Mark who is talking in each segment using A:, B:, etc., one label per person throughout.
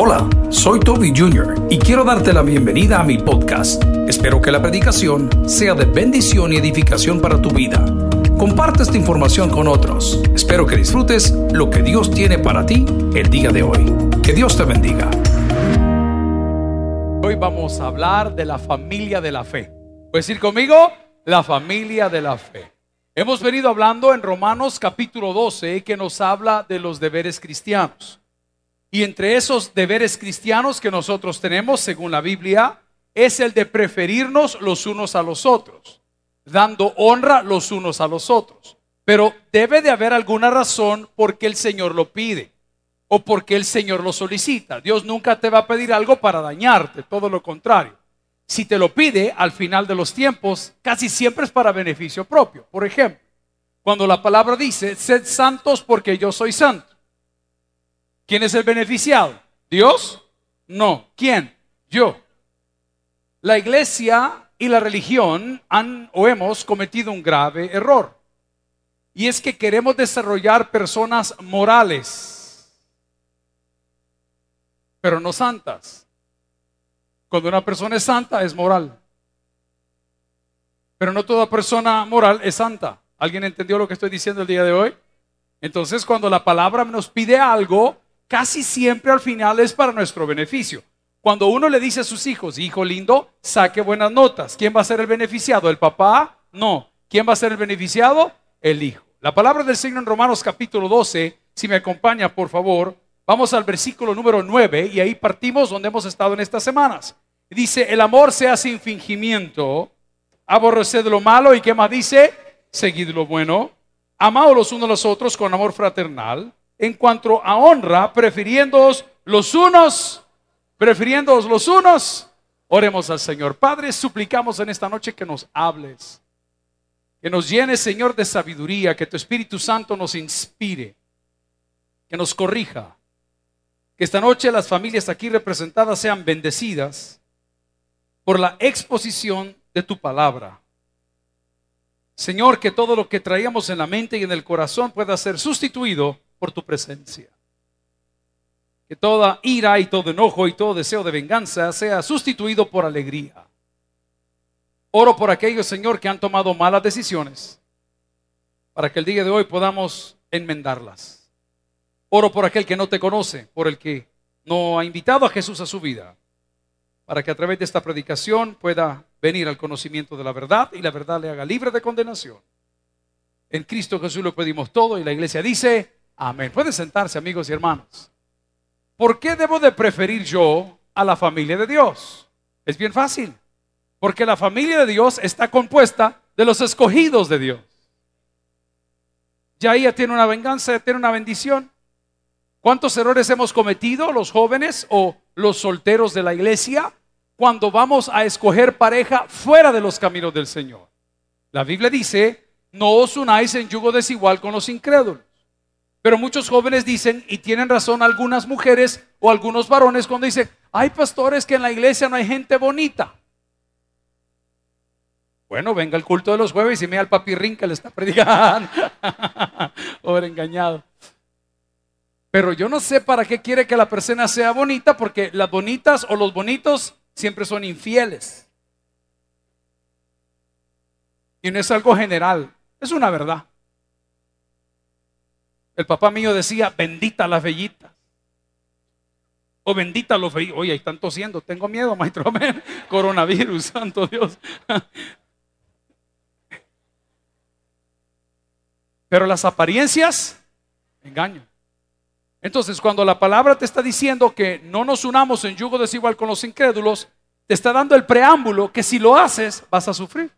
A: Hola, soy Toby Jr. y quiero darte la bienvenida a mi podcast. Espero que la predicación sea de bendición y edificación para tu vida. Comparte esta información con otros. Espero que disfrutes lo que Dios tiene para ti el día de hoy. Que Dios te bendiga.
B: Hoy vamos a hablar de la familia de la fe. ¿Puedes ir conmigo? La familia de la fe. Hemos venido hablando en Romanos capítulo 12 que nos habla de los deberes cristianos. Y entre esos deberes cristianos que nosotros tenemos, según la Biblia, es el de preferirnos los unos a los otros, dando honra los unos a los otros. Pero debe de haber alguna razón por qué el Señor lo pide o porque el Señor lo solicita. Dios nunca te va a pedir algo para dañarte, todo lo contrario. Si te lo pide al final de los tiempos, casi siempre es para beneficio propio. Por ejemplo, cuando la palabra dice, sed santos porque yo soy santo. ¿Quién es el beneficiado? ¿Dios? No. ¿Quién? Yo. La iglesia y la religión han o hemos cometido un grave error. Y es que queremos desarrollar personas morales, pero no santas. Cuando una persona es santa, es moral. Pero no toda persona moral es santa. ¿Alguien entendió lo que estoy diciendo el día de hoy? Entonces, cuando la palabra nos pide algo, casi siempre al final es para nuestro beneficio. Cuando uno le dice a sus hijos, hijo lindo, saque buenas notas, ¿quién va a ser el beneficiado? ¿El papá? No. ¿Quién va a ser el beneficiado? El hijo. La palabra del Señor en Romanos capítulo 12, si me acompaña por favor, vamos al versículo número 9 y ahí partimos donde hemos estado en estas semanas. Dice, el amor sea sin fingimiento, aborreced lo malo y qué más dice, seguid lo bueno, amaos los unos a los otros con amor fraternal en cuanto a honra, prefiriéndoos los unos, prefiriéndoos los unos, oremos al Señor. Padre, suplicamos en esta noche que nos hables, que nos llenes, Señor, de sabiduría, que tu Espíritu Santo nos inspire, que nos corrija, que esta noche las familias aquí representadas sean bendecidas por la exposición de tu palabra. Señor, que todo lo que traíamos en la mente y en el corazón pueda ser sustituido por tu presencia. Que toda ira y todo enojo y todo deseo de venganza sea sustituido por alegría. Oro por aquellos, Señor, que han tomado malas decisiones, para que el día de hoy podamos enmendarlas. Oro por aquel que no te conoce, por el que no ha invitado a Jesús a su vida, para que a través de esta predicación pueda venir al conocimiento de la verdad y la verdad le haga libre de condenación. En Cristo Jesús lo pedimos todo y la iglesia dice, Amén. Pueden sentarse, amigos y hermanos. ¿Por qué debo de preferir yo a la familia de Dios? Es bien fácil. Porque la familia de Dios está compuesta de los escogidos de Dios. Ya ella tiene una venganza, tiene una bendición. ¿Cuántos errores hemos cometido los jóvenes o los solteros de la iglesia cuando vamos a escoger pareja fuera de los caminos del Señor? La Biblia dice, no os unáis en yugo desigual con los incrédulos. Pero muchos jóvenes dicen, y tienen razón algunas mujeres o algunos varones cuando dicen, hay pastores que en la iglesia no hay gente bonita. Bueno, venga el culto de los jueves y mira al papirrín que le está predicando. Pobre engañado. Pero yo no sé para qué quiere que la persona sea bonita, porque las bonitas o los bonitos siempre son infieles. Y no es algo general, es una verdad. El papá mío decía, bendita las bellitas. O bendita los bellitos. Oye, están tosiendo. Tengo miedo, maestro. Coronavirus, santo Dios. Pero las apariencias, engaño. Entonces, cuando la palabra te está diciendo que no nos unamos en yugo desigual con los incrédulos, te está dando el preámbulo que si lo haces vas a sufrir.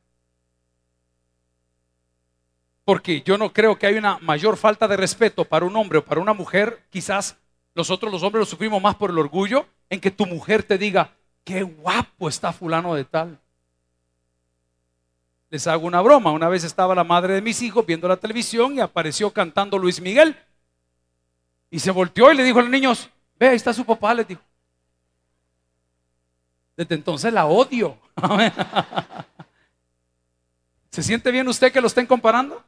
B: Porque yo no creo que hay una mayor falta de respeto para un hombre o para una mujer. Quizás nosotros los hombres lo sufrimos más por el orgullo en que tu mujer te diga, qué guapo está fulano de tal. Les hago una broma. Una vez estaba la madre de mis hijos viendo la televisión y apareció cantando Luis Miguel. Y se volteó y le dijo a los niños, ve, ahí está su papá, le dijo. Desde entonces la odio. ¿Se siente bien usted que lo estén comparando?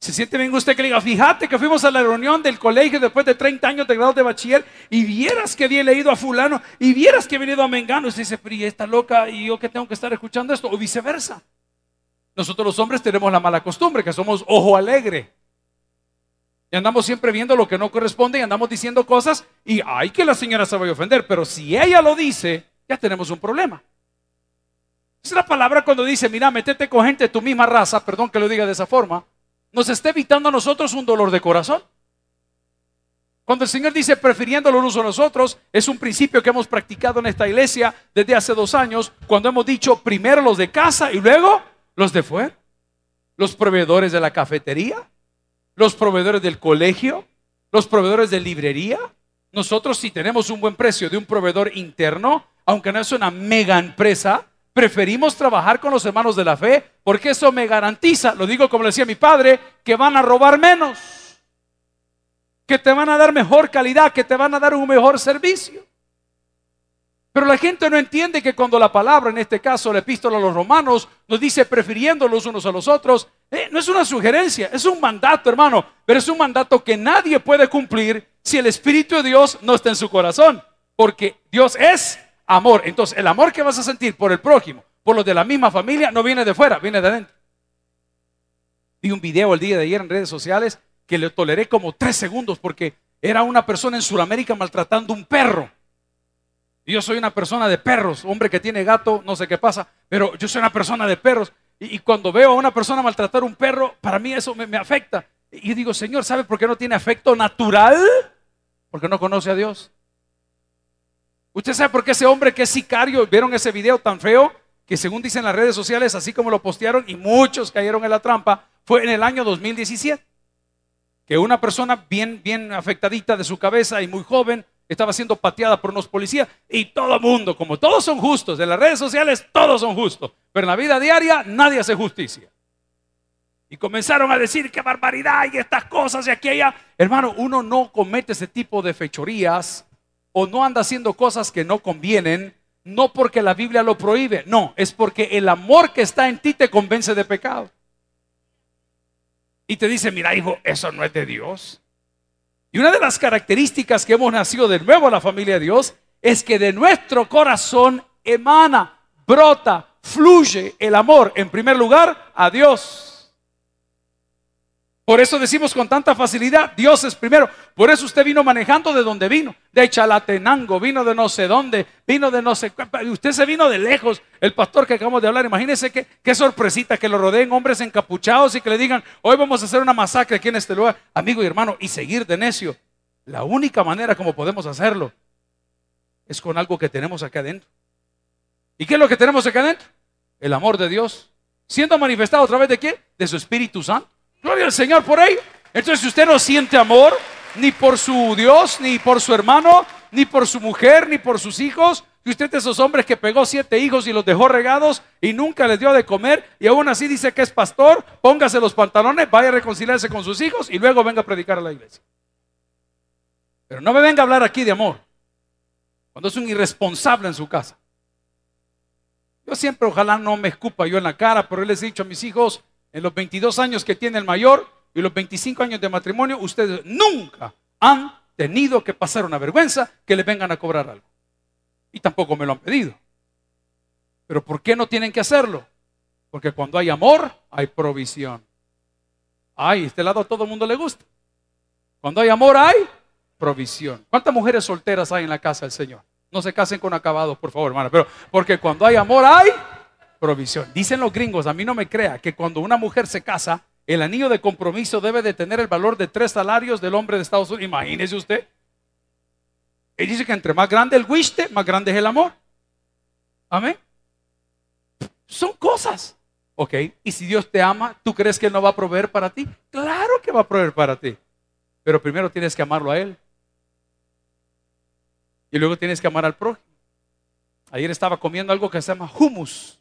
B: ¿Se siente bien usted que le diga, fíjate que fuimos a la reunión del colegio después de 30 años de grado de bachiller y vieras que había leído a fulano y vieras que he venido a Mengano? Y usted dice, pero ¿y esta loca y yo que tengo que estar escuchando esto? O viceversa. Nosotros los hombres tenemos la mala costumbre, que somos ojo alegre. Y andamos siempre viendo lo que no corresponde y andamos diciendo cosas y ay que la señora se vaya a ofender. Pero si ella lo dice, ya tenemos un problema. Es la palabra cuando dice, mira, métete con gente de tu misma raza, perdón que lo diga de esa forma, nos está evitando a nosotros un dolor de corazón. Cuando el Señor dice prefiriendo los unos a nosotros, es un principio que hemos practicado en esta iglesia desde hace dos años, cuando hemos dicho primero los de casa y luego los de fuera. Los proveedores de la cafetería, los proveedores del colegio, los proveedores de librería. Nosotros si tenemos un buen precio de un proveedor interno, aunque no es una mega empresa, preferimos trabajar con los hermanos de la fe porque eso me garantiza, lo digo como le decía mi padre, que van a robar menos, que te van a dar mejor calidad, que te van a dar un mejor servicio. Pero la gente no entiende que cuando la palabra, en este caso la epístola a los romanos, nos dice prefiriendo los unos a los otros, eh, no es una sugerencia, es un mandato, hermano, pero es un mandato que nadie puede cumplir si el Espíritu de Dios no está en su corazón, porque Dios es amor. Entonces, el amor que vas a sentir por el prójimo, por los de la misma familia, no viene de fuera, viene de adentro. Vi un video el día de ayer en redes sociales que le toleré como tres segundos porque era una persona en Sudamérica maltratando un perro. Y yo soy una persona de perros, hombre que tiene gato, no sé qué pasa, pero yo soy una persona de perros. Y, cuando veo a una persona maltratar un perro, para mí eso me, me afecta. Y digo, Señor, ¿sabe por qué no tiene afecto natural? Porque no conoce a Dios. ¿Usted sabe por qué ese hombre que es sicario, vieron ese video tan feo? Que según dicen las redes sociales, así como lo postearon y muchos cayeron en la trampa, fue en el año 2017. Que una persona bien, bien afectadita de su cabeza y muy joven estaba siendo pateada por unos policías y todo el mundo, como todos son justos, en las redes sociales todos son justos, pero en la vida diaria nadie hace justicia. Y comenzaron a decir qué barbaridad y estas cosas y aquí allá. Hermano, uno no comete ese tipo de fechorías o no anda haciendo cosas que no convienen, no porque la Biblia lo prohíbe, no, es porque el amor que está en ti te convence de pecado. Y te dice, mira hijo, eso no es de Dios. Y una de las características que hemos nacido de nuevo a la familia de Dios es que de nuestro corazón emana, brota, fluye el amor, en primer lugar, a Dios. Por eso decimos con tanta facilidad, Dios es primero. Por eso usted vino manejando de donde vino, de Chalatenango, vino de no sé dónde, vino de no sé Usted se vino de lejos. El pastor que acabamos de hablar, imagínese qué, sorpresita que lo rodeen hombres encapuchados y que le digan, hoy vamos a hacer una masacre aquí en este lugar, amigo y hermano, y seguir de necio. La única manera como podemos hacerlo es con algo que tenemos acá adentro. ¿Y qué es lo que tenemos acá adentro? El amor de Dios. Siendo manifestado a través de qué? De su Espíritu Santo. Gloria al Señor por ahí. Entonces, si usted no siente amor, ni por su Dios, ni por su hermano, ni por su mujer, ni por sus hijos, y usted de esos hombres que pegó siete hijos y los dejó regados y nunca les dio de comer, y aún así dice que es pastor, póngase los pantalones, vaya a reconciliarse con sus hijos y luego venga a predicar a la iglesia. Pero no me venga a hablar aquí de amor, cuando es un irresponsable en su casa. Yo siempre, ojalá no me escupa yo en la cara, pero les he dicho a mis hijos, en los 22 años que tiene el mayor y los 25 años de matrimonio, ustedes nunca han tenido que pasar una vergüenza que les vengan a cobrar algo. Y tampoco me lo han pedido. Pero ¿por qué no tienen que hacerlo? Porque cuando hay amor, hay provisión. Ay, este lado a todo el mundo le gusta. Cuando hay amor, hay provisión. ¿Cuántas mujeres solteras hay en la casa del Señor? No se casen con acabados, por favor, hermana. Pero porque cuando hay amor, hay provisión. Dicen los gringos, a mí no me crea, que cuando una mujer se casa, el anillo de compromiso debe de tener el valor de tres salarios del hombre de Estados Unidos. Imagínese usted. Él dice que entre más grande el wiste, más grande es el amor. Amén. Son cosas. Ok, y si Dios te ama, ¿tú crees que Él no va a proveer para ti? Claro que va a proveer para ti. Pero primero tienes que amarlo a Él. Y luego tienes que amar al prójimo. Ayer estaba comiendo algo que se llama hummus.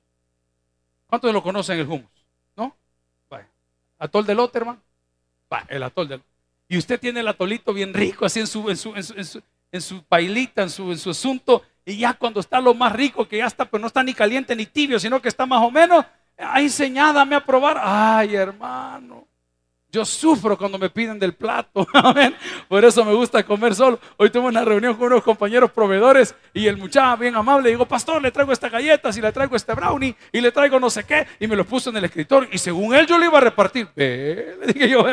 B: ¿Cuántos lo conocen el hummus? Atol de lote, hermano. el atol del Y usted tiene el atolito bien rico, así en su, en su, en su, en su, pailita, en su, en su asunto. Y ya cuando está lo más rico, que ya está, pero no está ni caliente ni tibio, sino que está más o menos, ahí enseñádame a probar. Ay, hermano. Yo sufro cuando me piden del plato. Amén. Por eso me gusta comer solo. Hoy tuve una reunión con unos compañeros proveedores y el muchacho bien amable digo, pastor, le traigo esta galleta, y le traigo este brownie y le traigo no sé qué y me lo puso en el escritorio y según él yo le iba a repartir. le dije yo,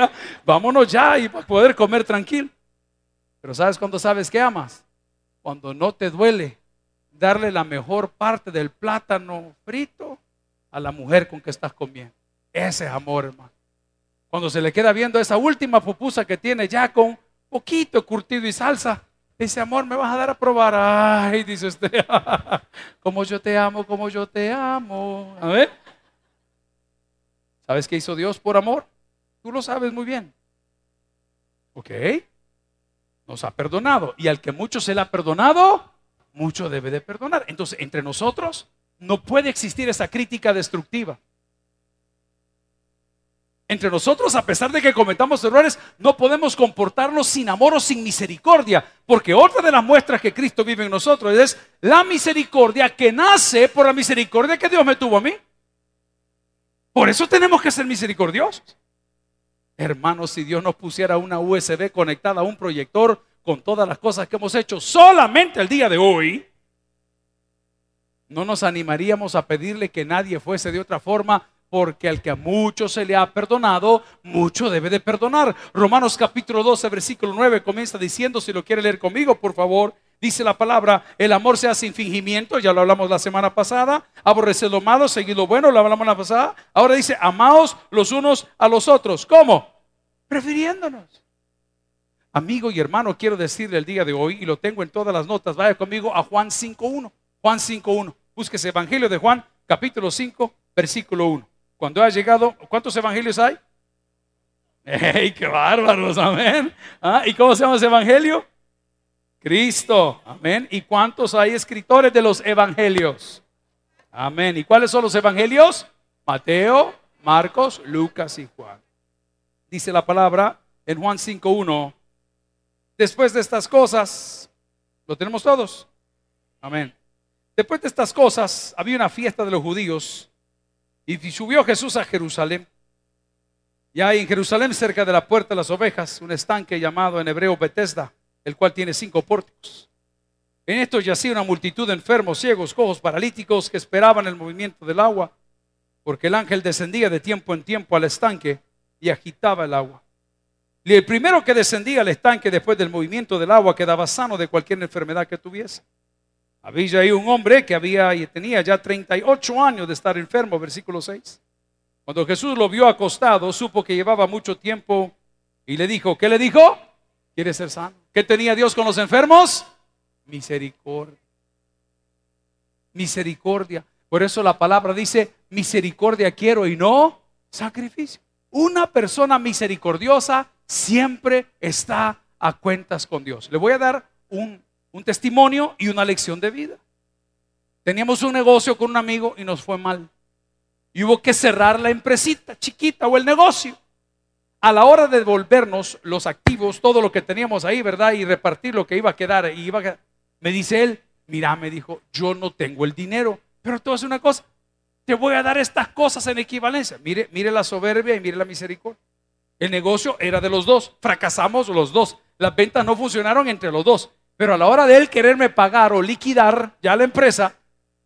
B: vámonos ya y para poder comer tranquilo. Pero ¿sabes cuándo sabes que amas? Cuando no te duele darle la mejor parte del plátano frito a la mujer con que estás comiendo. Ese es amor, hermano. Cuando se le queda viendo esa última pupusa que tiene ya con poquito curtido y salsa, dice, amor, ¿me vas a dar a probar? Ay, dice usted, como yo te amo, como yo te amo. A ver. ¿Sabes qué hizo Dios por amor? Tú lo sabes muy bien. ¿Ok? Nos ha perdonado. Y al que mucho se le ha perdonado, mucho debe de perdonar. Entonces, entre nosotros no puede existir esa crítica destructiva. Entre nosotros, a pesar de que cometamos errores, no podemos comportarnos sin amor o sin misericordia, porque otra de las muestras que Cristo vive en nosotros es la misericordia que nace por la misericordia que Dios me tuvo a mí. Por eso tenemos que ser misericordiosos. Hermanos, si Dios nos pusiera una USB conectada a un proyector con todas las cosas que hemos hecho solamente el día de hoy, no nos animaríamos a pedirle que nadie fuese de otra forma porque al que a mucho se le ha perdonado, mucho debe de perdonar. Romanos capítulo 12, versículo 9 comienza diciendo, si lo quiere leer conmigo, por favor, dice la palabra, el amor sea sin fingimiento, ya lo hablamos la semana pasada, aborrecer lo malo, seguir lo bueno, lo hablamos la pasada. Ahora dice, amaos los unos a los otros. ¿Cómo? Prefiriéndonos. Amigo y hermano, quiero decirle el día de hoy, y lo tengo en todas las notas, vaya conmigo a Juan 5.1. Juan 5.1. Búsquese Evangelio de Juan, capítulo 5, versículo 1. Cuando ha llegado, ¿cuántos evangelios hay? ¡Ey, qué bárbaros! Amén. ¿Ah? ¿Y cómo se llama ese evangelio? Cristo. Amén. ¿Y cuántos hay escritores de los evangelios? Amén. ¿Y cuáles son los evangelios? Mateo, Marcos, Lucas y Juan. Dice la palabra en Juan 5.1. Después de estas cosas, ¿lo tenemos todos? Amén. Después de estas cosas, había una fiesta de los judíos y subió Jesús a Jerusalén. Y hay en Jerusalén, cerca de la puerta de las ovejas, un estanque llamado en hebreo Bethesda, el cual tiene cinco pórticos. En esto yacía una multitud de enfermos, ciegos, cojos, paralíticos que esperaban el movimiento del agua, porque el ángel descendía de tiempo en tiempo al estanque y agitaba el agua. Y el primero que descendía al estanque después del movimiento del agua quedaba sano de cualquier enfermedad que tuviese. Había ahí un hombre que había y tenía ya 38 años de estar enfermo, versículo 6. Cuando Jesús lo vio acostado, supo que llevaba mucho tiempo y le dijo, ¿qué le dijo? ¿Quiere ser sano? ¿Qué tenía Dios con los enfermos? Misericordia. Misericordia. Por eso la palabra dice, misericordia quiero y no sacrificio. Una persona misericordiosa siempre está a cuentas con Dios. Le voy a dar un un testimonio y una lección de vida. Teníamos un negocio con un amigo y nos fue mal. Y hubo que cerrar la empresita chiquita o el negocio. A la hora de devolvernos los activos, todo lo que teníamos ahí, ¿verdad? Y repartir lo que iba a quedar, y iba me dice él, mira, me dijo, yo no tengo el dinero, pero tú haces una cosa, te voy a dar estas cosas en equivalencia. Mire, mire la soberbia y mire la misericordia. El negocio era de los dos, fracasamos los dos. Las ventas no funcionaron entre los dos. Pero a la hora de él quererme pagar o liquidar ya la empresa,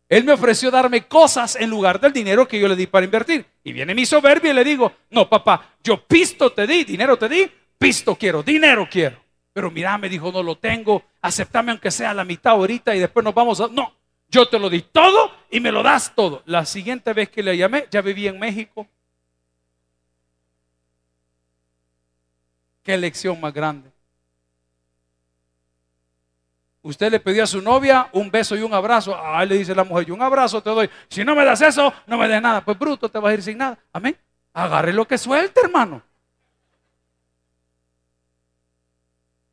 B: él me ofreció darme cosas en lugar del dinero que yo le di para invertir. Y viene mi soberbia y le digo, no papá, yo pisto te di, dinero te di, pisto quiero, dinero quiero. Pero mira, me dijo, no lo tengo, aceptame aunque sea la mitad ahorita y después nos vamos a... No, yo te lo di todo y me lo das todo. La siguiente vez que le llamé, ya vivía en México. Qué lección más grande. Usted le pidió a su novia un beso y un abrazo. Ahí le dice la mujer, y un abrazo te doy. Si no me das eso, no me des nada. Pues bruto, te vas a ir sin nada. Amén. Agarre lo que suelte, hermano.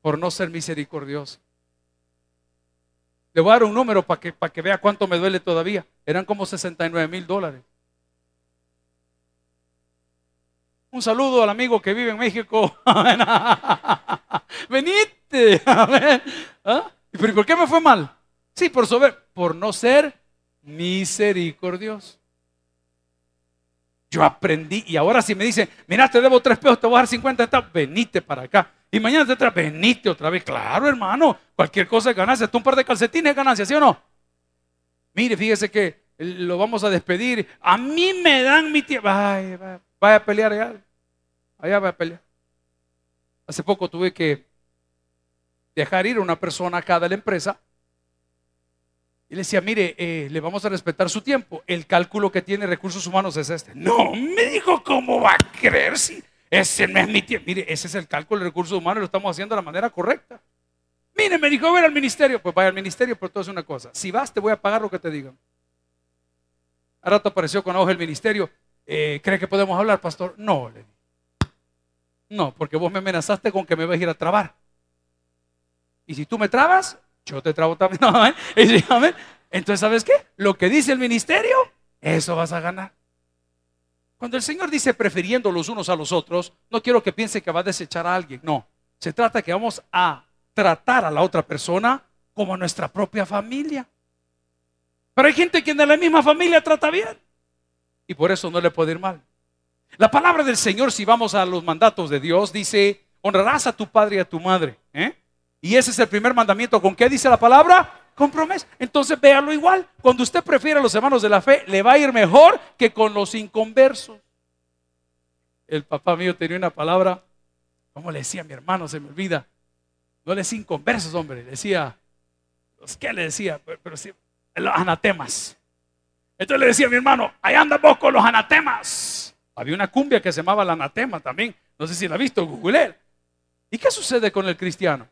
B: Por no ser misericordioso. Le voy a dar un número para que, para que vea cuánto me duele todavía. Eran como 69 mil dólares. Un saludo al amigo que vive en México. Venite. ¿Ah? ¿Y por qué me fue mal? Sí, por sober, por no ser misericordioso. Yo aprendí y ahora si me dicen, mira, te debo tres pesos, te voy a dar 50 centavos, venite para acá. Y mañana te traes, venite otra vez. Claro, hermano, cualquier cosa es ganancia. Tú un par de calcetines es ganancia, ¿sí o no? Mire, fíjese que lo vamos a despedir. A mí me dan mi tiempo. Vaya, vaya, a pelear allá. Allá va a pelear. Hace poco tuve que dejar ir a una persona acá de la empresa y le decía, mire, eh, le vamos a respetar su tiempo. El cálculo que tiene recursos humanos es este. No, me dijo, ¿cómo va a creer si ese no es mi tiempo? Mire, ese es el cálculo de recursos humanos, lo estamos haciendo de la manera correcta. Mire, me dijo, ver al ministerio. Pues vaya al ministerio, pero todo es una cosa. Si vas, te voy a pagar lo que te digan. A rato apareció con hoja el ministerio. Eh, ¿Cree que podemos hablar, pastor? No, le dije. No, porque vos me amenazaste con que me vas a ir a trabar. Y si tú me trabas, yo te trabo también. Entonces, ¿sabes qué? Lo que dice el ministerio, eso vas a ganar. Cuando el Señor dice prefiriendo los unos a los otros, no quiero que piense que va a desechar a alguien. No, se trata que vamos a tratar a la otra persona como a nuestra propia familia. Pero hay gente que en la misma familia trata bien y por eso no le puede ir mal. La palabra del Señor, si vamos a los mandatos de Dios, dice, honrarás a tu padre y a tu madre. ¿eh? Y ese es el primer mandamiento. ¿Con qué dice la palabra? Con promesa. Entonces véalo igual. Cuando usted prefiere a los hermanos de la fe, le va a ir mejor que con los inconversos. El papá mío tenía una palabra, ¿cómo le decía a mi hermano? Se me olvida. No le decía inconversos, hombre. Le decía, ¿qué le decía? Pero, sí, los anatemas. Entonces le decía a mi hermano, ahí anda vos con los anatemas. Había una cumbia que se llamaba la anatema también. No sé si la ha visto, Google. ¿Y qué sucede con el cristiano?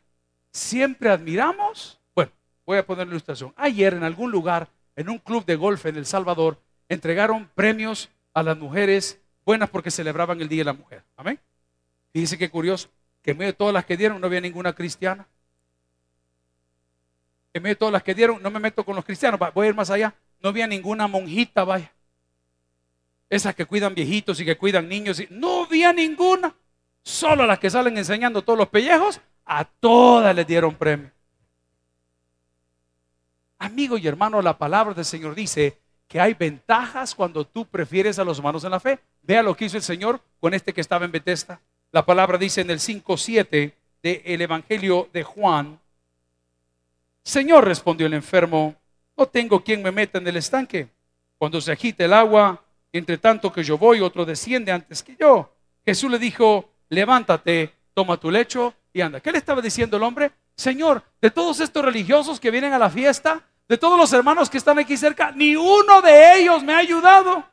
B: Siempre admiramos. Bueno, voy a poner la ilustración. Ayer en algún lugar, en un club de golf en El Salvador, entregaron premios a las mujeres buenas porque celebraban el Día de la Mujer. Amén. Fíjense qué curioso, que en medio de todas las que dieron no había ninguna cristiana. En medio de todas las que dieron, no me meto con los cristianos, voy a ir más allá, no había ninguna monjita, vaya. Esas que cuidan viejitos y que cuidan niños, no había ninguna. Solo las que salen enseñando todos los pellejos a todas les dieron premio. Amigo y hermano, la palabra del Señor dice que hay ventajas cuando tú prefieres a los hermanos en la fe. Vea lo que hizo el Señor con este que estaba en Bethesda. La palabra dice en el 5.7 del Evangelio de Juan, Señor, respondió el enfermo, no tengo quien me meta en el estanque. Cuando se agite el agua, entre tanto que yo voy, otro desciende antes que yo. Jesús le dijo, levántate, toma tu lecho y anda. ¿Qué le estaba diciendo el hombre? Señor, de todos estos religiosos que vienen a la fiesta, de todos los hermanos que están aquí cerca, ni uno de ellos me ha ayudado.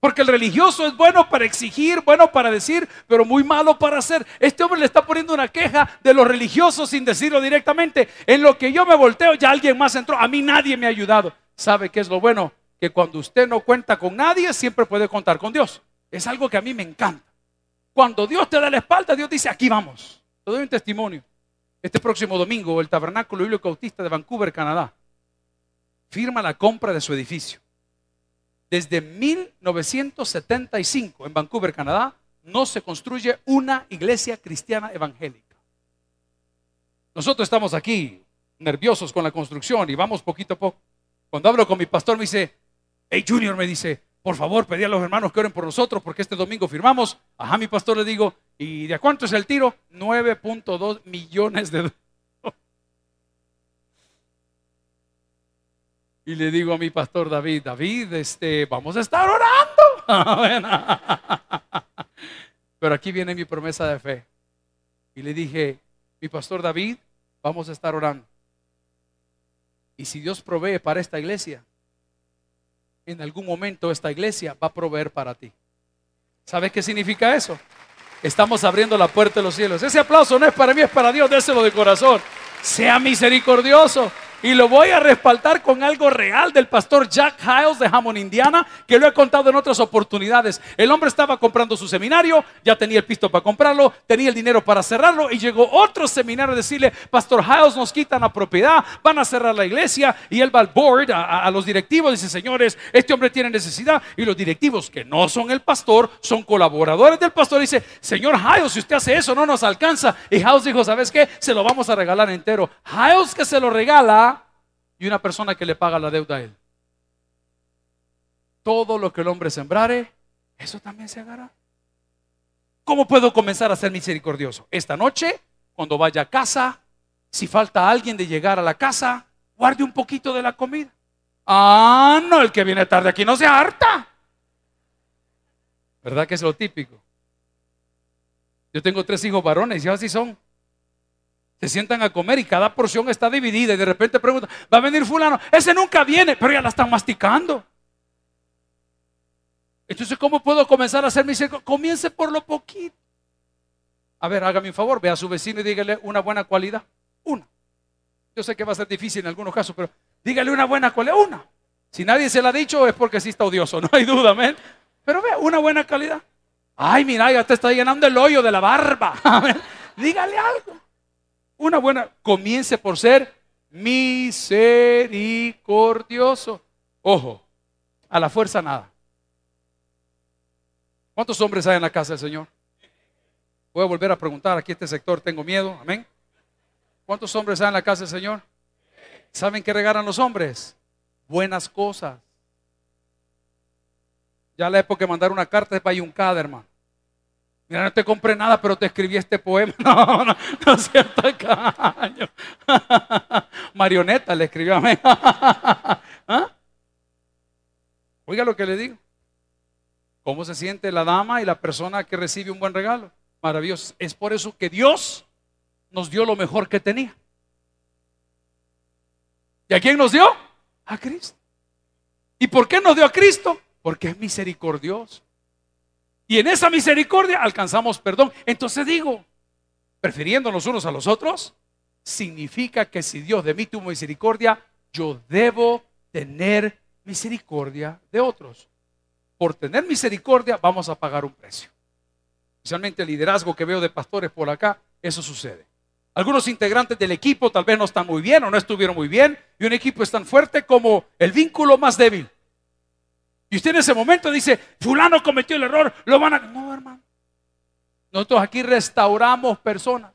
B: Porque el religioso es bueno para exigir, bueno para decir, pero muy malo para hacer. Este hombre le está poniendo una queja de los religiosos sin decirlo directamente. En lo que yo me volteo, ya alguien más entró. A mí nadie me ha ayudado. ¿Sabe qué es lo bueno? Que cuando usted no cuenta con nadie, siempre puede contar con Dios. Es algo que a mí me encanta. Cuando Dios te da la espalda, Dios dice, aquí vamos. Te doy un testimonio. Este próximo domingo, el Tabernáculo Bíblico Autista de Vancouver, Canadá, firma la compra de su edificio. Desde 1975 en Vancouver, Canadá, no se construye una iglesia cristiana evangélica. Nosotros estamos aquí nerviosos con la construcción y vamos poquito a poco. Cuando hablo con mi pastor me dice, hey Junior, me dice, por favor, pedí a los hermanos que oren por nosotros porque este domingo firmamos. Ajá, mi pastor le digo, ¿y de cuánto es el tiro? 9.2 millones de. Y le digo a mi pastor David, David, este, vamos a estar orando. Pero aquí viene mi promesa de fe. Y le dije, mi pastor David, vamos a estar orando. Y si Dios provee para esta iglesia, en algún momento esta iglesia va a proveer para ti. ¿Sabes qué significa eso? Estamos abriendo la puerta de los cielos. Ese aplauso no es para mí, es para Dios. Déselo de corazón. Sea misericordioso. Y lo voy a respaldar con algo real del pastor Jack Hiles de Hammond, Indiana, que lo he contado en otras oportunidades. El hombre estaba comprando su seminario, ya tenía el pisto para comprarlo, tenía el dinero para cerrarlo y llegó otro seminario a decirle, Pastor Hiles, nos quitan la propiedad, van a cerrar la iglesia y él va al board, a, los directivos, dice, señores, este hombre tiene necesidad y los directivos que no son el pastor, son colaboradores del pastor, dice, señor Hiles, si usted hace eso no nos alcanza. Y Hiles dijo, ¿sabes qué? Se lo vamos a regalar entero. Hiles que se lo regala y una persona que le paga la deuda a él. todo lo que el hombre sembrare, eso también se hará. ¿Cómo puedo comenzar a ser misericordioso? Esta noche, cuando vaya a casa, si falta alguien de llegar a la casa, guarde un poquito de la comida. Ah, no, el que viene tarde aquí no se harta. ¿Verdad que es lo típico? Yo tengo tres hijos varones y así son. Se sientan a comer y cada porción está dividida y de repente preguntan, ¿va a venir fulano? Ese nunca viene, pero ya la están masticando. Entonces, ¿cómo puedo comenzar a hacer misericordia? Comience por lo poquito. A ver, hágame un favor, ve a su vecino y dígale una buena cualidad. Una. Yo sé que va a ser difícil en algunos casos, pero dígale una buena cualidad. Una. Si nadie se la ha dicho es porque sí está odioso, no hay duda, amén. Pero vea, una buena calidad. Ay, mira, ya te está llenando el hoyo de la barba. Dígale algo. Una buena, comience por ser misericordioso. Ojo, a la fuerza nada. ¿Cuántos hombres hay en la casa del Señor? Voy a volver a preguntar, aquí este sector tengo miedo, amén. ¿Cuántos hombres hay en la casa del Señor? ¿Saben qué regalan los hombres? Buenas cosas. Ya la época de mandar una carta es para un hermano. Mira, no te compré nada, pero te escribí este poema. No, no, no es cierto, caño. Marioneta le escribió a mí. ¿Ah? Oiga lo que le digo. ¿Cómo se siente la dama y la persona que recibe un buen regalo? Maravilloso. Es por eso que Dios nos dio lo mejor que tenía. ¿Y a quién nos dio? A Cristo. ¿Y por qué nos dio a Cristo? Porque es misericordioso. Y en esa misericordia alcanzamos perdón. Entonces digo, prefiriéndonos unos a los otros, significa que si Dios de mí tuvo misericordia, yo debo tener misericordia de otros por tener misericordia vamos a pagar un precio. Especialmente el liderazgo que veo de pastores por acá, eso sucede. Algunos integrantes del equipo tal vez no están muy bien o no estuvieron muy bien y un equipo es tan fuerte como el vínculo más débil. Y usted en ese momento dice, fulano cometió el error, lo van a... No, hermano. Nosotros aquí restauramos personas.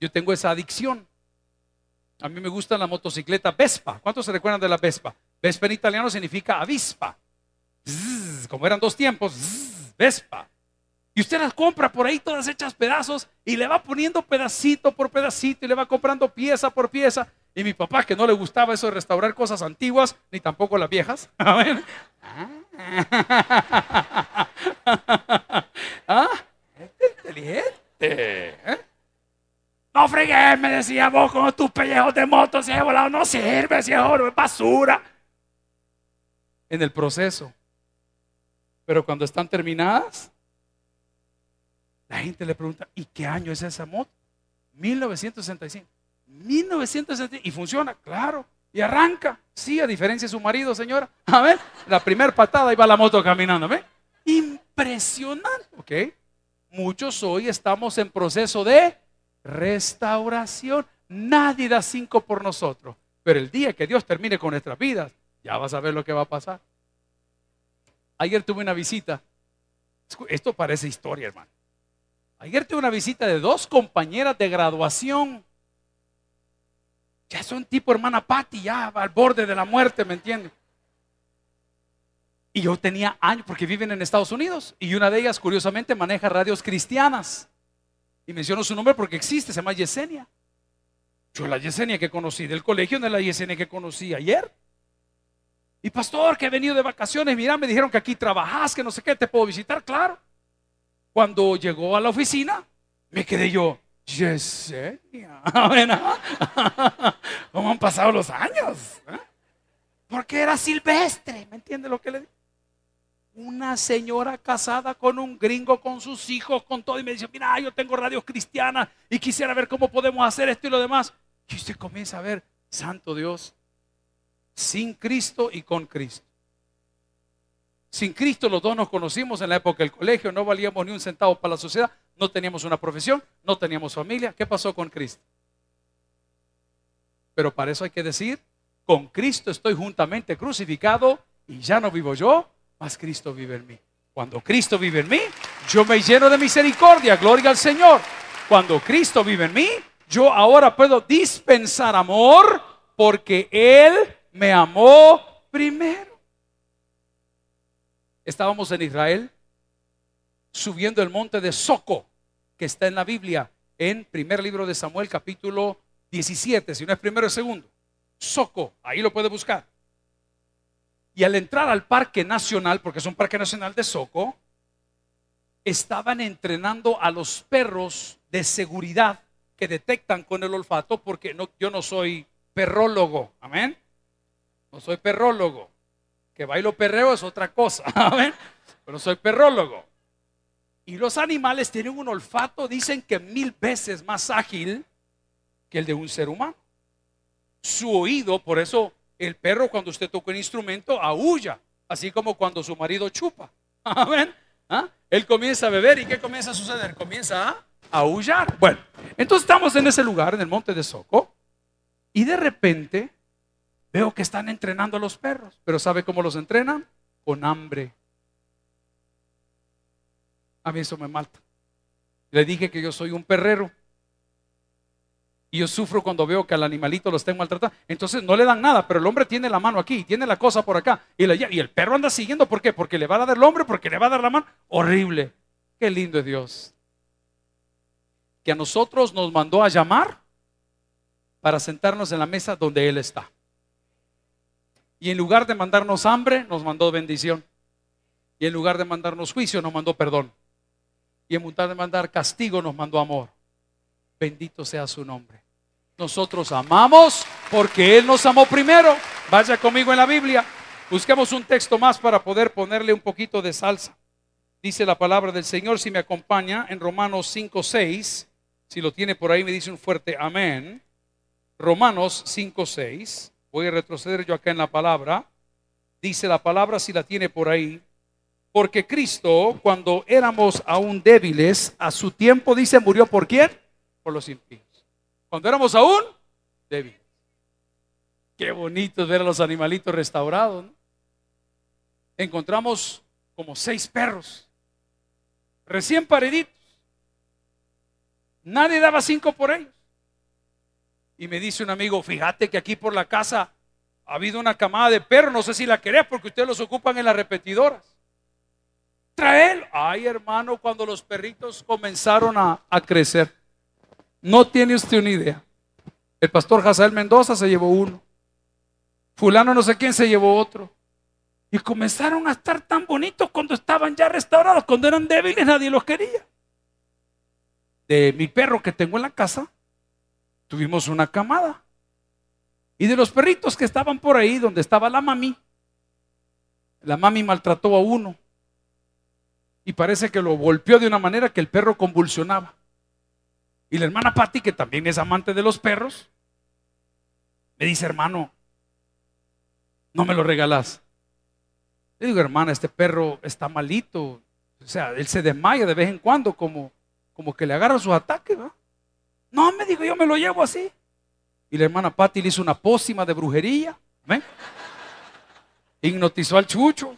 B: Yo tengo esa adicción. A mí me gusta la motocicleta Vespa. ¿Cuántos se recuerdan de la Vespa? Vespa en italiano significa avispa. como eran dos tiempos, Vespa. Y usted las compra por ahí todas hechas pedazos y le va poniendo pedacito por pedacito y le va comprando pieza por pieza. Y mi papá, que no le gustaba eso de restaurar cosas antiguas, ni tampoco las viejas. ¿Ah? inteligente. ¿eh? No fregues, me decía vos con tus pellejos de moto, si volado no sirve, si es oro, es basura en el proceso. Pero cuando están terminadas, la gente le pregunta, ¿y qué año es esa moto? 1965. 1965. ¿Y funciona? Claro. Y arranca. Sí, a diferencia de su marido, señora. A ver, la primera patada y va la moto caminando. ¿Ve? Impresionante. ¿Ok? Muchos hoy estamos en proceso de restauración. Nadie da cinco por nosotros. Pero el día que Dios termine con nuestras vidas, ya vas a ver lo que va a pasar. Ayer tuve una visita. Esto parece historia, hermano. Ayer tuve una visita de dos compañeras de graduación. Ya son tipo hermana Patty, ya al borde de la muerte, ¿me entienden? Y yo tenía años, porque viven en Estados Unidos, y una de ellas, curiosamente, maneja radios cristianas. Y menciono su nombre porque existe, se llama Yesenia. Yo la Yesenia que conocí del colegio no la Yesenia que conocí ayer. Y pastor, que he venido de vacaciones, mira, me dijeron que aquí trabajas, que no sé qué, te puedo visitar, claro. Cuando llegó a la oficina, me quedé yo, Yesenia, ¿cómo han pasado los años? ¿Eh? Porque era silvestre, ¿me entiende lo que le digo? Una señora casada con un gringo, con sus hijos, con todo, y me dice, mira, yo tengo radios cristianas y quisiera ver cómo podemos hacer esto y lo demás. Y usted comienza a ver, santo Dios, sin Cristo y con Cristo. Sin Cristo los dos nos conocimos en la época del colegio, no valíamos ni un centavo para la sociedad, no teníamos una profesión, no teníamos familia. ¿Qué pasó con Cristo? Pero para eso hay que decir, con Cristo estoy juntamente crucificado y ya no vivo yo, mas Cristo vive en mí. Cuando Cristo vive en mí, yo me lleno de misericordia, gloria al Señor. Cuando Cristo vive en mí, yo ahora puedo dispensar amor porque Él me amó primero. estábamos en Israel subiendo el monte de Soco, que está en la Biblia, en primer libro de Samuel, capítulo 17, si no es primero es segundo. Soco, ahí lo puede buscar. Y al entrar al Parque Nacional, porque es un Parque Nacional de Soco, estaban entrenando a los perros de seguridad que detectan con el olfato, porque no, yo no soy perrólogo, amén. No soy perrólogo. Que bailo perreo es otra cosa, amén. Pero soy perrólogo. Y los animales tienen un olfato, dicen que mil veces más ágil que el de un ser humano. Su oído, por eso el perro cuando usted toca un instrumento aúlla, así como cuando su marido chupa. Amén. ¿Ah? Él comienza a beber y ¿qué comienza a suceder? Comienza a aullar. Bueno, entonces estamos en ese lugar, en el monte de Soco, y de repente veo que están entrenando a los perros. Pero ¿sabe cómo los entrenan? Con hambre. A mí eso me malta. Le dije que yo soy un perrero. Y yo sufro cuando veo que al animalito lo estén maltratando. Entonces no le dan nada, pero el hombre tiene la mano aquí, tiene la cosa por acá. Y, y el perro anda siguiendo. ¿Por qué? Porque le va a dar el hombre, porque le va a dar la mano. Horrible. Qué lindo es Dios. Que a nosotros nos mandó a llamar para sentarnos en la mesa donde Él está. Y en lugar de mandarnos hambre, nos mandó bendición. Y en lugar de mandarnos juicio, nos mandó perdón. Y en lugar de mandar castigo, nos mandó amor. Bendito sea su nombre. Nosotros amamos porque Él nos amó primero. Vaya conmigo en la Biblia. Busquemos un texto más para poder ponerle un poquito de salsa. Dice la palabra del Señor, si me acompaña, en Romanos 5, 6. Si lo tiene por ahí, me dice un fuerte amén. Romanos 5, 6. Voy a retroceder yo acá en la palabra. Dice la palabra, si la tiene por ahí. Porque Cristo, cuando éramos aún débiles, a su tiempo, dice, murió por quién? por los impíos. Cuando éramos aún débiles. Qué bonito ver a los animalitos restaurados. Encontramos como seis perros, recién pareditos. Nadie daba cinco por ellos. Y me dice un amigo, fíjate que aquí por la casa ha habido una camada de perros, no sé si la querés porque ustedes los ocupan en las repetidoras. Trae Ay, hermano, cuando los perritos comenzaron a, a crecer. No tiene usted una idea. El pastor Hazael Mendoza se llevó uno. Fulano no sé quién se llevó otro. Y comenzaron a estar tan bonitos cuando estaban ya restaurados. Cuando eran débiles nadie los quería. De mi perro que tengo en la casa, tuvimos una camada. Y de los perritos que estaban por ahí, donde estaba la mami, la mami maltrató a uno. Y parece que lo golpeó de una manera que el perro convulsionaba. Y la hermana Patti, que también es amante de los perros, me dice, hermano, no me lo regalas. Le digo, hermana, este perro está malito. O sea, él se desmaya de vez en cuando, como, como que le agarra sus ataques. No, me dijo, yo me lo llevo así. Y la hermana Patti le hizo una pócima de brujería. ¿ven? Hipnotizó al chucho.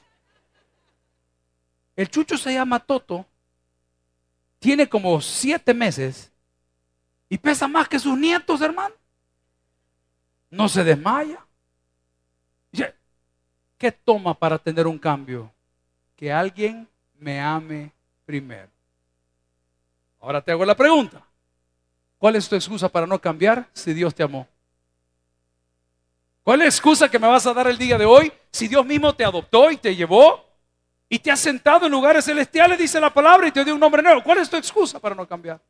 B: El chucho se llama Toto. Tiene como siete meses y pesa más que sus nietos, hermano. No se desmaya. ¿Qué toma para tener un cambio? Que alguien me ame primero. Ahora te hago la pregunta. ¿Cuál es tu excusa para no cambiar si Dios te amó? ¿Cuál es la excusa que me vas a dar el día de hoy si Dios mismo te adoptó y te llevó y te ha sentado en lugares celestiales, dice la palabra, y te dio un nombre nuevo? ¿Cuál es tu excusa para no cambiar?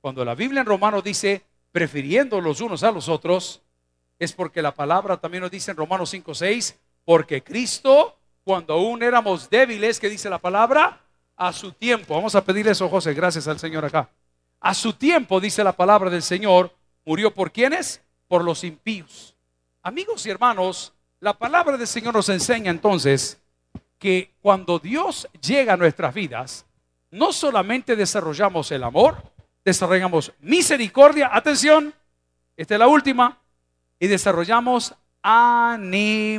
B: Cuando la Biblia en Romanos dice prefiriendo los unos a los otros, es porque la palabra también nos dice en Romanos 5, 6, porque Cristo, cuando aún éramos débiles, que dice la palabra, a su tiempo, vamos a pedirle eso, José, gracias al Señor acá. A su tiempo, dice la palabra del Señor, murió por quienes? Por los impíos. Amigos y hermanos, la palabra del Señor nos enseña entonces que cuando Dios llega a nuestras vidas, no solamente desarrollamos el amor, desarrollamos misericordia, atención, esta es la última, y desarrollamos animosidad.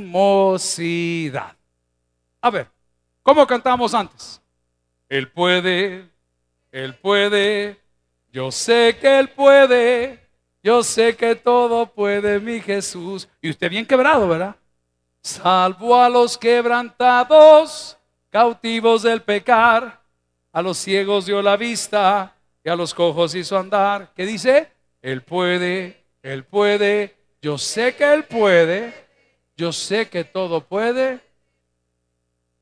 B: A ver, ¿cómo cantamos antes? Él puede, Él puede, yo sé que Él puede, yo sé que todo puede mi Jesús. Y usted bien quebrado, ¿verdad? Salvo a los quebrantados cautivos del pecar, a los ciegos dio la vista y a los cojos hizo andar. ¿Qué dice? Él puede, Él puede, yo sé que Él puede, yo sé que todo puede.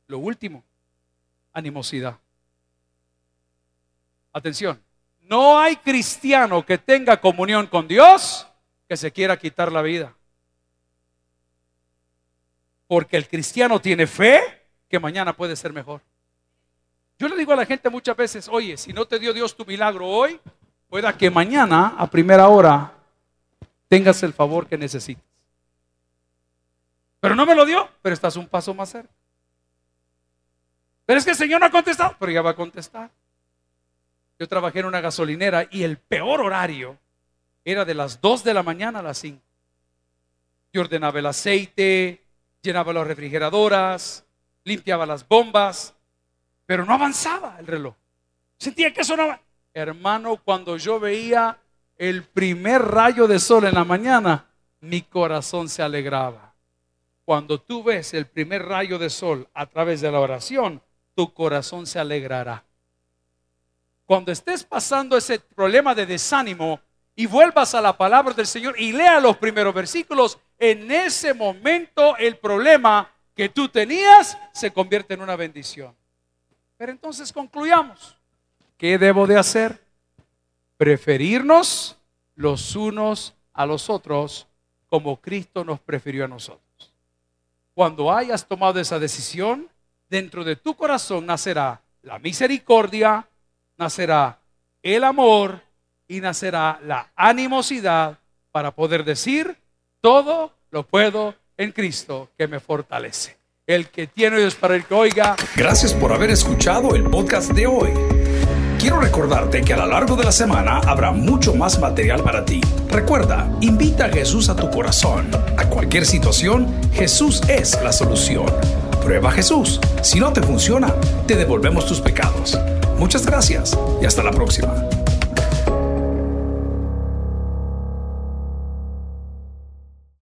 B: Lo último, animosidad. Atención, no hay cristiano que tenga comunión con Dios que se quiera quitar la vida. Porque el cristiano tiene fe que mañana puede ser mejor. Yo le digo a la gente muchas veces, oye, si no te dio Dios tu milagro hoy, pueda que mañana a primera hora tengas el favor que necesitas. Pero no me lo dio, pero estás un paso más cerca. Pero es que el Señor no ha contestado, pero ya va a contestar. Yo trabajé en una gasolinera y el peor horario era de las 2 de la mañana a las 5. Yo ordenaba el aceite, llenaba las refrigeradoras, limpiaba las bombas, pero no avanzaba el reloj. Sentía que sonaba. Hermano, cuando yo veía el primer rayo de sol en la mañana, mi corazón se alegraba. Cuando tú ves el primer rayo de sol a través de la oración, tu corazón se alegrará. Cuando estés pasando ese problema de desánimo y vuelvas a la palabra del Señor y lea los primeros versículos, en ese momento el problema que tú tenías se convierte en una bendición. Pero entonces concluyamos. ¿Qué debo de hacer? Preferirnos los unos a los otros como Cristo nos prefirió a nosotros. Cuando hayas tomado esa decisión, dentro de tu corazón nacerá la misericordia, nacerá el amor y nacerá la animosidad para poder decir, todo lo puedo en Cristo que me fortalece. El que tiene oídos para el que oiga.
A: Gracias por haber escuchado el podcast de hoy. Quiero recordarte que a lo largo de la semana habrá mucho más material para ti. Recuerda, invita a Jesús a tu corazón. A cualquier situación, Jesús es la solución. Prueba Jesús. Si no te funciona, te devolvemos tus pecados. Muchas gracias y hasta la próxima.